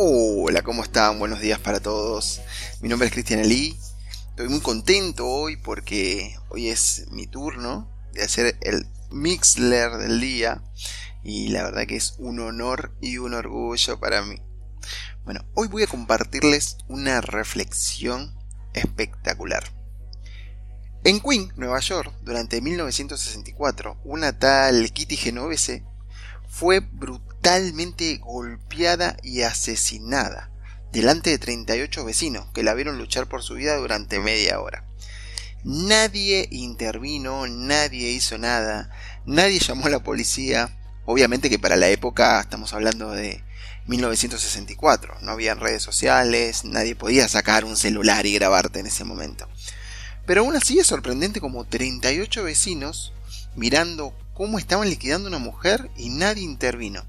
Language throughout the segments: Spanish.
Hola, ¿cómo están? Buenos días para todos. Mi nombre es Cristian Ali. Estoy muy contento hoy porque hoy es mi turno de hacer el Mixler del día y la verdad que es un honor y un orgullo para mí. Bueno, hoy voy a compartirles una reflexión espectacular. En Queen, Nueva York, durante 1964, una tal Kitty Genovese fue brutalmente golpeada y asesinada delante de 38 vecinos que la vieron luchar por su vida durante media hora. Nadie intervino, nadie hizo nada, nadie llamó a la policía. Obviamente que para la época estamos hablando de 1964, no había redes sociales, nadie podía sacar un celular y grabarte en ese momento. Pero aún así es sorprendente como 38 vecinos mirando cómo estaban liquidando una mujer y nadie intervino.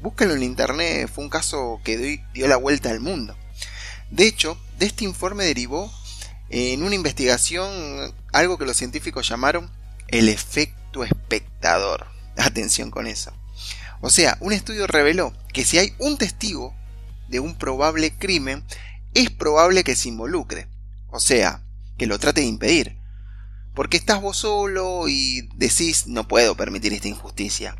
Búscalo en internet, fue un caso que dio la vuelta al mundo. De hecho, de este informe derivó en una investigación algo que los científicos llamaron el efecto espectador. Atención con eso. O sea, un estudio reveló que si hay un testigo de un probable crimen, es probable que se involucre. O sea, que lo trate de impedir. Porque estás vos solo y decís no puedo permitir esta injusticia.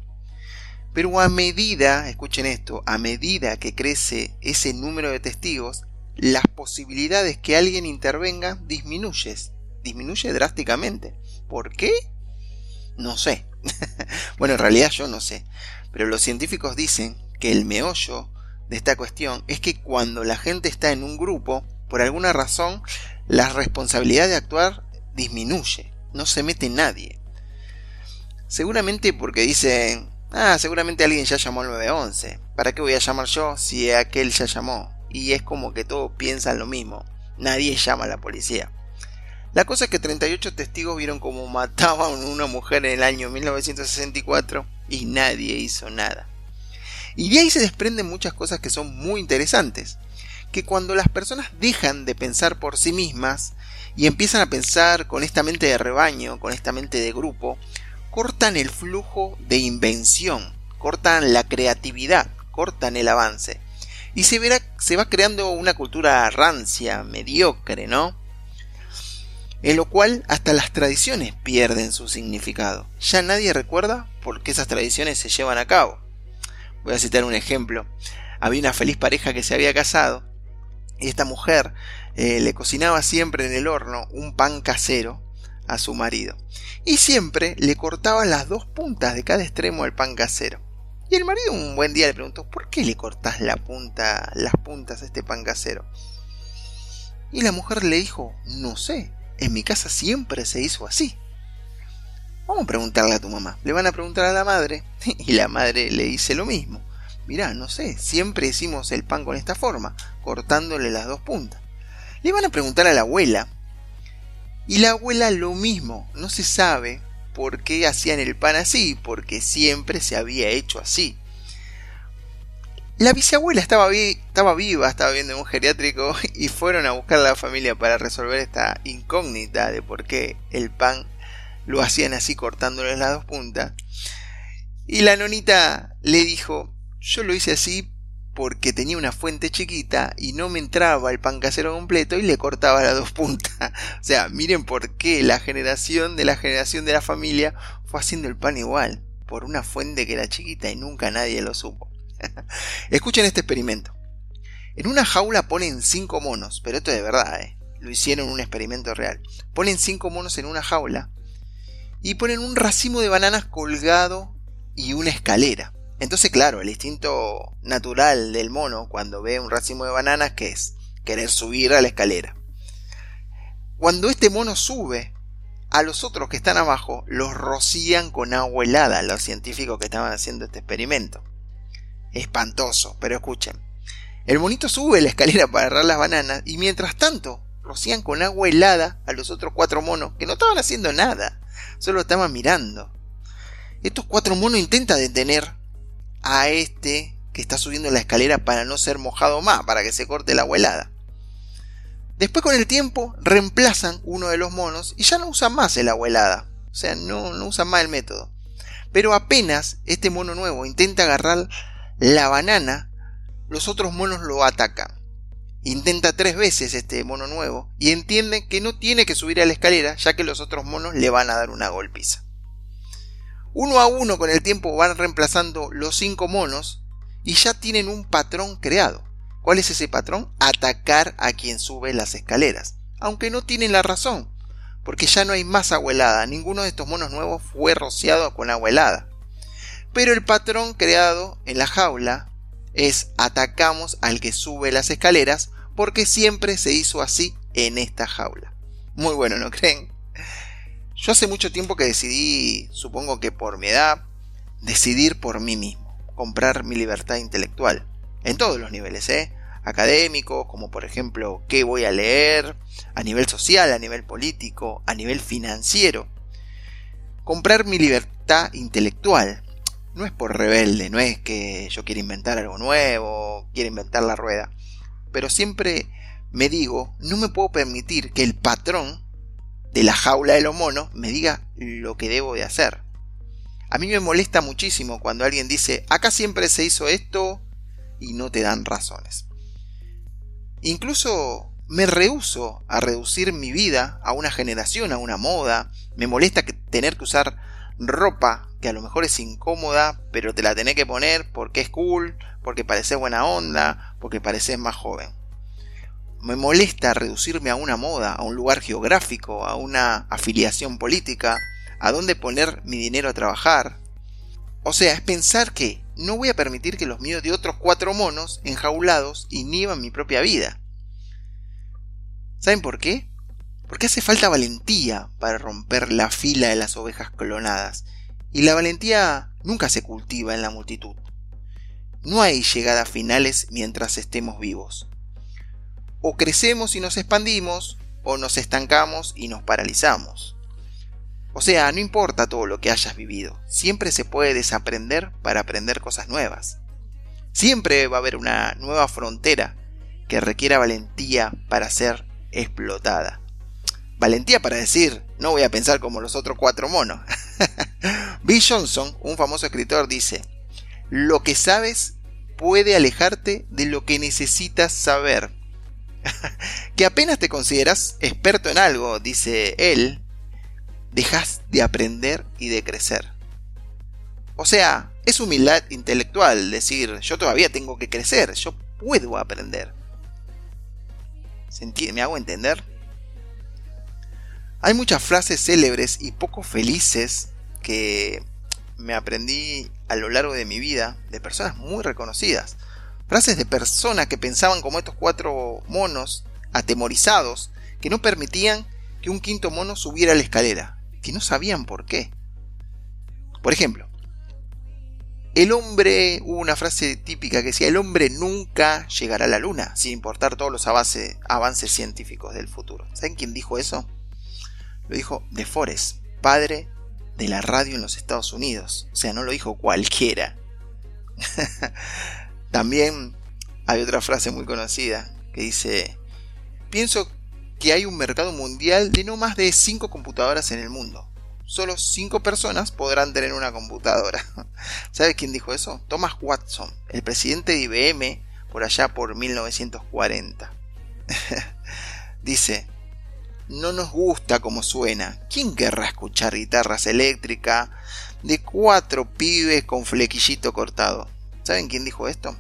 Pero a medida, escuchen esto, a medida que crece ese número de testigos, las posibilidades que alguien intervenga disminuyen, disminuye drásticamente. ¿Por qué? No sé. bueno, en realidad yo no sé. Pero los científicos dicen que el meollo de esta cuestión es que cuando la gente está en un grupo, por alguna razón, la responsabilidad de actuar disminuye, no se mete nadie. Seguramente porque dicen, ah, seguramente alguien ya llamó al 911, ¿para qué voy a llamar yo si aquel ya llamó? Y es como que todos piensan lo mismo, nadie llama a la policía. La cosa es que 38 testigos vieron cómo mataban a una mujer en el año 1964 y nadie hizo nada. Y de ahí se desprenden muchas cosas que son muy interesantes. Que cuando las personas dejan de pensar por sí mismas y empiezan a pensar con esta mente de rebaño, con esta mente de grupo, cortan el flujo de invención, cortan la creatividad, cortan el avance. Y se, verá, se va creando una cultura rancia, mediocre, ¿no? En lo cual hasta las tradiciones pierden su significado. Ya nadie recuerda por qué esas tradiciones se llevan a cabo. Voy a citar un ejemplo. Había una feliz pareja que se había casado y esta mujer eh, le cocinaba siempre en el horno un pan casero a su marido. Y siempre le cortaba las dos puntas de cada extremo al pan casero. Y el marido un buen día le preguntó, ¿por qué le cortas la punta, las puntas a este pan casero? Y la mujer le dijo, no sé, en mi casa siempre se hizo así. Vamos a preguntarle a tu mamá. Le van a preguntar a la madre y la madre le dice lo mismo. Mirá, no sé, siempre hicimos el pan con esta forma, cortándole las dos puntas. Le van a preguntar a la abuela. Y la abuela lo mismo, no se sabe por qué hacían el pan así, porque siempre se había hecho así. La bisabuela estaba, estaba viva, estaba viendo un geriátrico y fueron a buscar a la familia para resolver esta incógnita de por qué el pan lo hacían así cortándole las dos puntas. Y la nonita le dijo, yo lo hice así porque tenía una fuente chiquita y no me entraba el pan casero completo y le cortaba las dos puntas. O sea, miren por qué la generación de la generación de la familia fue haciendo el pan igual, por una fuente que era chiquita y nunca nadie lo supo. Escuchen este experimento. En una jaula ponen cinco monos, pero esto es de verdad, ¿eh? lo hicieron un experimento real. Ponen cinco monos en una jaula y ponen un racimo de bananas colgado y una escalera. Entonces, claro, el instinto natural del mono cuando ve un racimo de bananas, ¿qué es? Querer subir a la escalera. Cuando este mono sube, a los otros que están abajo los rocían con agua helada, los científicos que estaban haciendo este experimento. Espantoso, pero escuchen. El monito sube la escalera para agarrar las bananas y mientras tanto rocían con agua helada a los otros cuatro monos que no estaban haciendo nada, solo estaban mirando. Estos cuatro monos intentan detener a este que está subiendo la escalera para no ser mojado más, para que se corte la helada. Después con el tiempo reemplazan uno de los monos y ya no usan más el agua helada. O sea, no, no usan más el método. Pero apenas este mono nuevo intenta agarrar la banana, los otros monos lo atacan. Intenta tres veces este mono nuevo y entiende que no tiene que subir a la escalera ya que los otros monos le van a dar una golpiza. Uno a uno con el tiempo van reemplazando los cinco monos y ya tienen un patrón creado. ¿Cuál es ese patrón? Atacar a quien sube las escaleras. Aunque no tienen la razón, porque ya no hay más agua helada. Ninguno de estos monos nuevos fue rociado con agua helada. Pero el patrón creado en la jaula es atacamos al que sube las escaleras porque siempre se hizo así en esta jaula. Muy bueno, ¿no creen? Yo hace mucho tiempo que decidí, supongo que por mi edad, decidir por mí mismo, comprar mi libertad intelectual, en todos los niveles, ¿eh? académicos, como por ejemplo qué voy a leer, a nivel social, a nivel político, a nivel financiero. Comprar mi libertad intelectual. No es por rebelde, no es que yo quiera inventar algo nuevo, quiera inventar la rueda. Pero siempre me digo, no me puedo permitir que el patrón de la jaula de los monos me diga lo que debo de hacer. A mí me molesta muchísimo cuando alguien dice, acá siempre se hizo esto y no te dan razones. Incluso me rehuso a reducir mi vida a una generación, a una moda. Me molesta tener que usar ropa que a lo mejor es incómoda, pero te la tenés que poner porque es cool, porque parece buena onda, porque pareces más joven. Me molesta reducirme a una moda, a un lugar geográfico, a una afiliación política, a dónde poner mi dinero a trabajar. O sea, es pensar que no voy a permitir que los míos de otros cuatro monos enjaulados inhiban mi propia vida. ¿Saben por qué? Porque hace falta valentía para romper la fila de las ovejas clonadas. Y la valentía nunca se cultiva en la multitud. No hay llegadas finales mientras estemos vivos o crecemos y nos expandimos, o nos estancamos y nos paralizamos. O sea, no importa todo lo que hayas vivido, siempre se puede desaprender para aprender cosas nuevas. Siempre va a haber una nueva frontera que requiera valentía para ser explotada. Valentía para decir, no voy a pensar como los otros cuatro monos. Bill Johnson, un famoso escritor, dice, lo que sabes puede alejarte de lo que necesitas saber que apenas te consideras experto en algo, dice él, dejas de aprender y de crecer. O sea, es humildad intelectual decir, yo todavía tengo que crecer, yo puedo aprender. ¿Me hago entender? Hay muchas frases célebres y poco felices que me aprendí a lo largo de mi vida de personas muy reconocidas. Frases de personas que pensaban como estos cuatro monos, atemorizados, que no permitían que un quinto mono subiera la escalera, que no sabían por qué. Por ejemplo, el hombre, hubo una frase típica que decía, el hombre nunca llegará a la luna, sin importar todos los avances, avances científicos del futuro. ¿Saben quién dijo eso? Lo dijo De Forest, padre de la radio en los Estados Unidos. O sea, no lo dijo cualquiera. También hay otra frase muy conocida que dice, pienso que hay un mercado mundial de no más de 5 computadoras en el mundo. Solo 5 personas podrán tener una computadora. ¿Sabes quién dijo eso? Thomas Watson, el presidente de IBM por allá por 1940. dice, no nos gusta como suena. ¿Quién querrá escuchar guitarras eléctricas de cuatro pibes con flequillito cortado? ¿Saben quién dijo esto?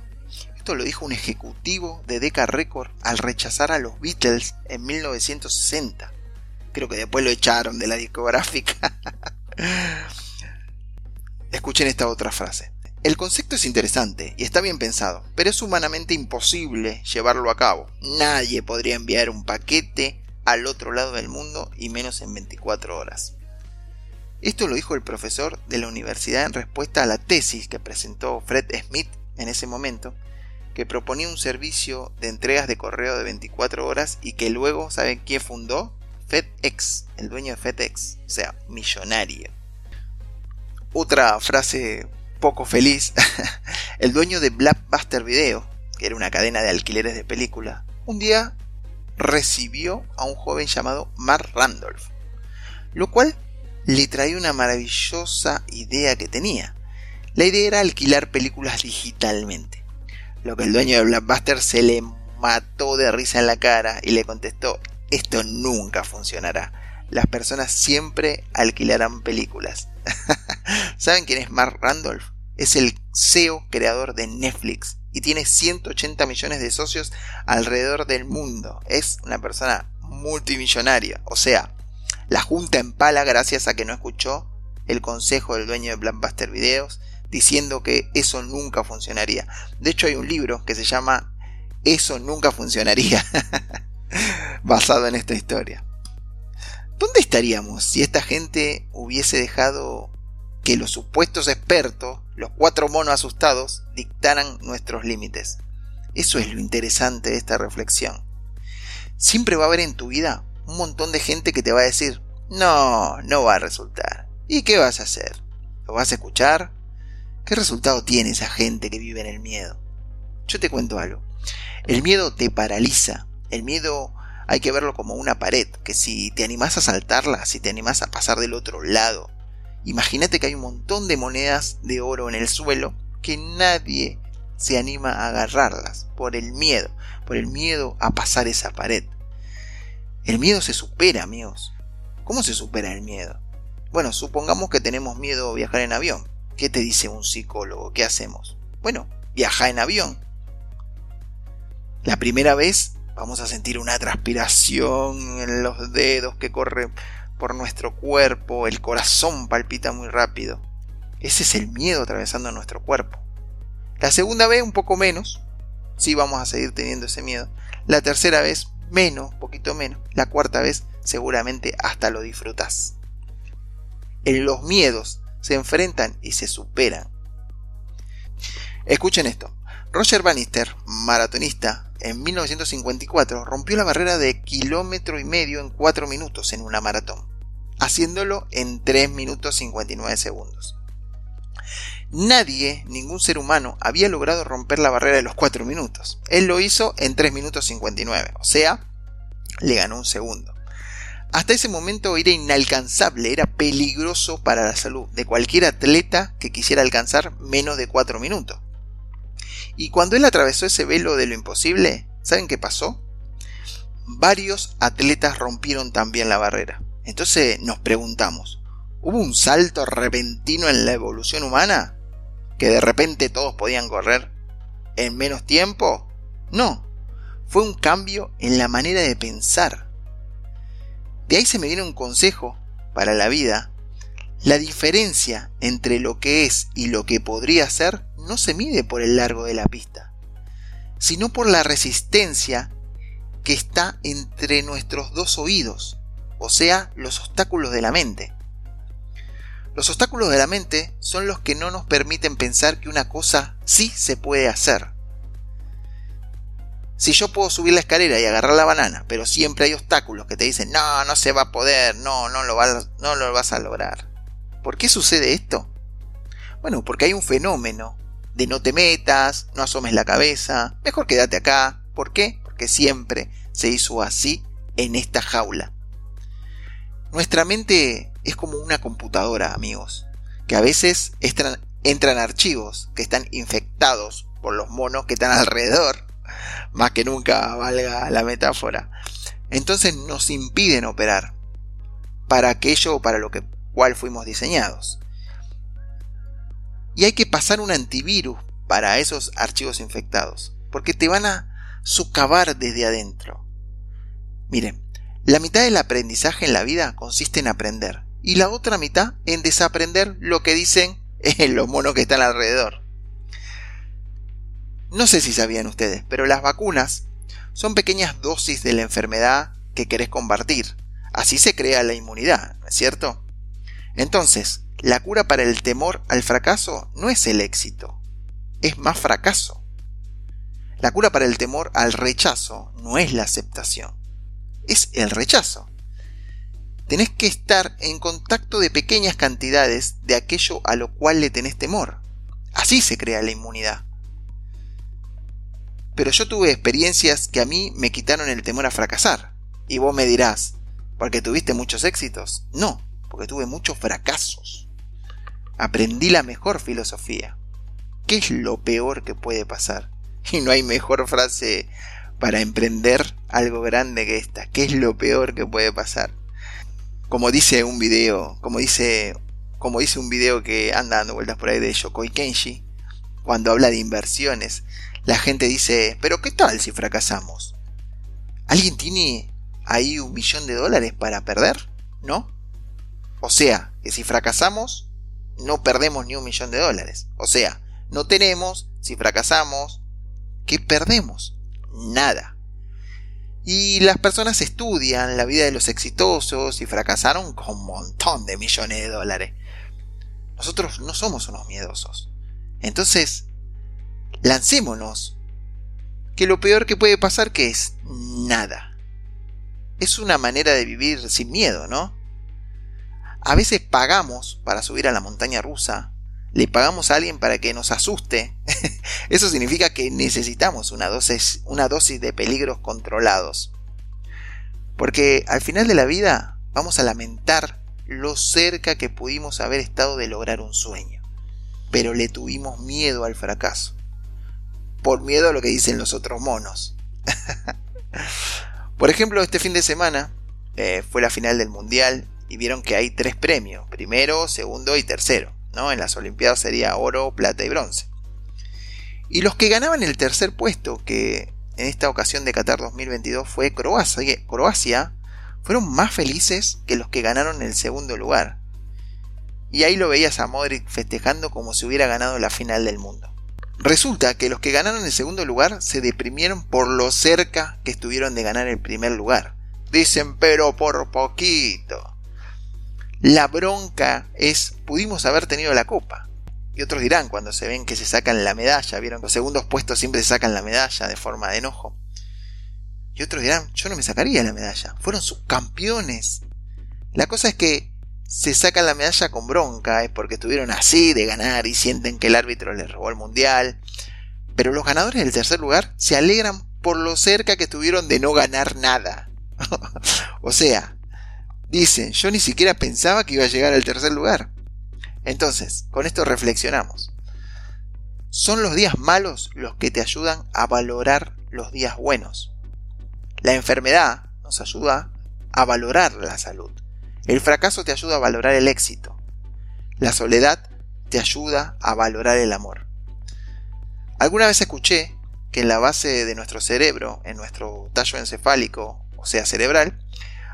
Esto lo dijo un ejecutivo de Decca Record al rechazar a los Beatles en 1960. Creo que después lo echaron de la discográfica. Escuchen esta otra frase. El concepto es interesante y está bien pensado, pero es humanamente imposible llevarlo a cabo. Nadie podría enviar un paquete al otro lado del mundo y menos en 24 horas. Esto lo dijo el profesor de la universidad en respuesta a la tesis que presentó Fred Smith en ese momento que proponía un servicio de entregas de correo de 24 horas y que luego, ¿saben quién fundó? FedEx, el dueño de FedEx, o sea, millonario. Otra frase poco feliz, el dueño de Blackbuster Video, que era una cadena de alquileres de película, un día recibió a un joven llamado Mark Randolph, lo cual le traía una maravillosa idea que tenía. La idea era alquilar películas digitalmente. Lo que el dueño de Blockbuster se le mató de risa en la cara y le contestó, esto nunca funcionará. Las personas siempre alquilarán películas. ¿Saben quién es Mark Randolph? Es el CEO creador de Netflix y tiene 180 millones de socios alrededor del mundo. Es una persona multimillonaria. O sea, la junta en pala gracias a que no escuchó el consejo del dueño de Blockbuster Videos diciendo que eso nunca funcionaría. De hecho hay un libro que se llama Eso nunca funcionaría, basado en esta historia. ¿Dónde estaríamos si esta gente hubiese dejado que los supuestos expertos, los cuatro monos asustados, dictaran nuestros límites? Eso es lo interesante de esta reflexión. Siempre va a haber en tu vida un montón de gente que te va a decir, no, no va a resultar. ¿Y qué vas a hacer? ¿Lo vas a escuchar? ¿Qué resultado tiene esa gente que vive en el miedo? Yo te cuento algo. El miedo te paraliza. El miedo hay que verlo como una pared, que si te animás a saltarla, si te animás a pasar del otro lado, imagínate que hay un montón de monedas de oro en el suelo que nadie se anima a agarrarlas por el miedo, por el miedo a pasar esa pared. El miedo se supera, amigos. ¿Cómo se supera el miedo? Bueno, supongamos que tenemos miedo a viajar en avión. ¿Qué te dice un psicólogo? ¿Qué hacemos? Bueno, viaja en avión. La primera vez vamos a sentir una transpiración en los dedos que corre por nuestro cuerpo, el corazón palpita muy rápido. Ese es el miedo atravesando nuestro cuerpo. La segunda vez un poco menos, sí vamos a seguir teniendo ese miedo. La tercera vez menos, poquito menos. La cuarta vez seguramente hasta lo disfrutas. En los miedos se enfrentan y se superan. Escuchen esto. Roger Bannister, maratonista, en 1954 rompió la barrera de kilómetro y medio en 4 minutos en una maratón, haciéndolo en 3 minutos 59 segundos. Nadie, ningún ser humano, había logrado romper la barrera de los 4 minutos. Él lo hizo en 3 minutos 59, o sea, le ganó un segundo. Hasta ese momento era inalcanzable, era peligroso para la salud de cualquier atleta que quisiera alcanzar menos de 4 minutos. Y cuando él atravesó ese velo de lo imposible, ¿saben qué pasó? Varios atletas rompieron también la barrera. Entonces nos preguntamos, ¿hubo un salto repentino en la evolución humana? ¿Que de repente todos podían correr en menos tiempo? No, fue un cambio en la manera de pensar de ahí se me viene un consejo para la vida. La diferencia entre lo que es y lo que podría ser no se mide por el largo de la pista, sino por la resistencia que está entre nuestros dos oídos, o sea, los obstáculos de la mente. Los obstáculos de la mente son los que no nos permiten pensar que una cosa sí se puede hacer. Si yo puedo subir la escalera y agarrar la banana, pero siempre hay obstáculos que te dicen, no, no se va a poder, no, no lo, vas, no lo vas a lograr. ¿Por qué sucede esto? Bueno, porque hay un fenómeno de no te metas, no asomes la cabeza, mejor quédate acá. ¿Por qué? Porque siempre se hizo así en esta jaula. Nuestra mente es como una computadora, amigos, que a veces entran, entran archivos que están infectados por los monos que están alrededor más que nunca valga la metáfora. Entonces nos impiden operar para aquello para lo que cual fuimos diseñados. Y hay que pasar un antivirus para esos archivos infectados, porque te van a socavar desde adentro. Miren, la mitad del aprendizaje en la vida consiste en aprender, y la otra mitad en desaprender lo que dicen los monos que están alrededor. No sé si sabían ustedes, pero las vacunas son pequeñas dosis de la enfermedad que querés combatir. Así se crea la inmunidad, ¿no es cierto? Entonces, la cura para el temor al fracaso no es el éxito, es más fracaso. La cura para el temor al rechazo no es la aceptación, es el rechazo. Tenés que estar en contacto de pequeñas cantidades de aquello a lo cual le tenés temor. Así se crea la inmunidad. Pero yo tuve experiencias que a mí me quitaron el temor a fracasar. Y vos me dirás, ¿porque tuviste muchos éxitos? No, porque tuve muchos fracasos. Aprendí la mejor filosofía. ¿Qué es lo peor que puede pasar? Y no hay mejor frase para emprender algo grande que esta. ¿Qué es lo peor que puede pasar? Como dice un video, como dice, como dice un video que anda dando vueltas por ahí de Yokoi Kenshi, cuando habla de inversiones, la gente dice, pero ¿qué tal si fracasamos? ¿Alguien tiene ahí un millón de dólares para perder? ¿No? O sea, que si fracasamos, no perdemos ni un millón de dólares. O sea, no tenemos, si fracasamos, ¿qué perdemos? Nada. Y las personas estudian la vida de los exitosos y fracasaron con un montón de millones de dólares. Nosotros no somos unos miedosos. Entonces, lancémonos. Que lo peor que puede pasar que es nada. Es una manera de vivir sin miedo, ¿no? A veces pagamos para subir a la montaña rusa, le pagamos a alguien para que nos asuste. Eso significa que necesitamos una dosis, una dosis de peligros controlados. Porque al final de la vida vamos a lamentar lo cerca que pudimos haber estado de lograr un sueño. Pero le tuvimos miedo al fracaso. Por miedo a lo que dicen los otros monos. Por ejemplo, este fin de semana eh, fue la final del Mundial y vieron que hay tres premios, primero, segundo y tercero. ¿no? En las Olimpiadas sería oro, plata y bronce. Y los que ganaban el tercer puesto, que en esta ocasión de Qatar 2022 fue Croacia, Croacia, fueron más felices que los que ganaron el segundo lugar. Y ahí lo veías a Modric festejando como si hubiera ganado la final del mundo. Resulta que los que ganaron el segundo lugar se deprimieron por lo cerca que estuvieron de ganar el primer lugar. Dicen, pero por poquito. La bronca es, pudimos haber tenido la copa. Y otros dirán, cuando se ven que se sacan la medalla, vieron los segundos puestos siempre se sacan la medalla de forma de enojo. Y otros dirán, yo no me sacaría la medalla, fueron subcampeones. La cosa es que se sacan la medalla con bronca, es porque estuvieron así de ganar y sienten que el árbitro les robó el mundial. Pero los ganadores del tercer lugar se alegran por lo cerca que estuvieron de no ganar nada. o sea, Dicen, yo ni siquiera pensaba que iba a llegar al tercer lugar. Entonces, con esto reflexionamos. Son los días malos los que te ayudan a valorar los días buenos. La enfermedad nos ayuda a valorar la salud. El fracaso te ayuda a valorar el éxito. La soledad te ayuda a valorar el amor. Alguna vez escuché que en la base de nuestro cerebro, en nuestro tallo encefálico, o sea cerebral,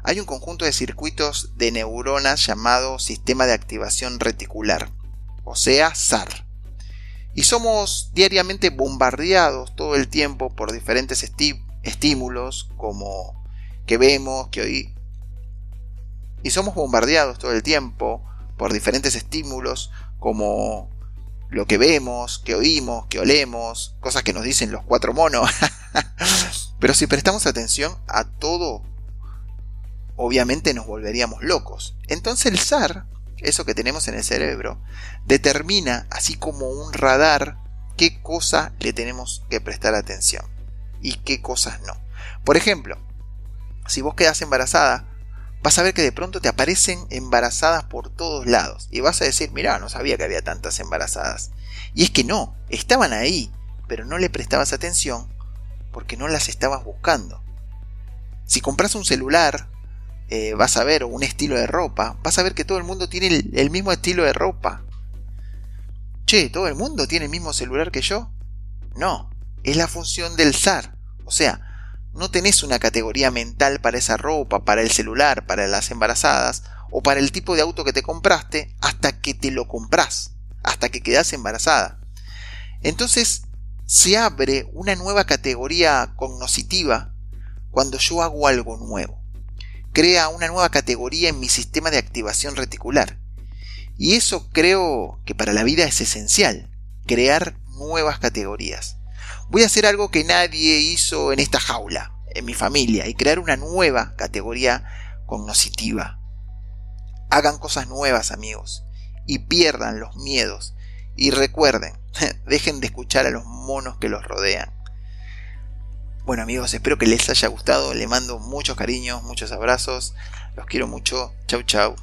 hay un conjunto de circuitos de neuronas llamado sistema de activación reticular, o sea, SAR. Y somos diariamente bombardeados todo el tiempo por diferentes estímulos como que vemos, que oí. Y somos bombardeados todo el tiempo por diferentes estímulos como lo que vemos, que oímos, que olemos, cosas que nos dicen los cuatro monos. Pero si prestamos atención a todo obviamente nos volveríamos locos. Entonces el SAR, eso que tenemos en el cerebro, determina, así como un radar, qué cosa le tenemos que prestar atención y qué cosas no. Por ejemplo, si vos quedas embarazada, vas a ver que de pronto te aparecen embarazadas por todos lados. Y vas a decir, mira, no sabía que había tantas embarazadas. Y es que no, estaban ahí, pero no le prestabas atención porque no las estabas buscando. Si compras un celular eh, vas a ver un estilo de ropa, vas a ver que todo el mundo tiene el, mismo estilo de ropa. Che, ¿todo el mundo tiene el mismo celular que yo? No, es la función del SAR. O sea, no tenés una categoría mental para esa ropa, para el celular, para las embarazadas o para el tipo de auto que te compraste hasta que te lo compras, hasta que quedas embarazada. Entonces, se abre una nueva categoría cognoscitiva cuando yo hago algo nuevo crea una nueva categoría en mi sistema de activación reticular. Y eso creo que para la vida es esencial, crear nuevas categorías. Voy a hacer algo que nadie hizo en esta jaula, en mi familia, y crear una nueva categoría cognoscitiva. Hagan cosas nuevas, amigos, y pierdan los miedos. Y recuerden, dejen de escuchar a los monos que los rodean. Bueno amigos, espero que les haya gustado. Le mando muchos cariños, muchos abrazos. Los quiero mucho. Chau chau.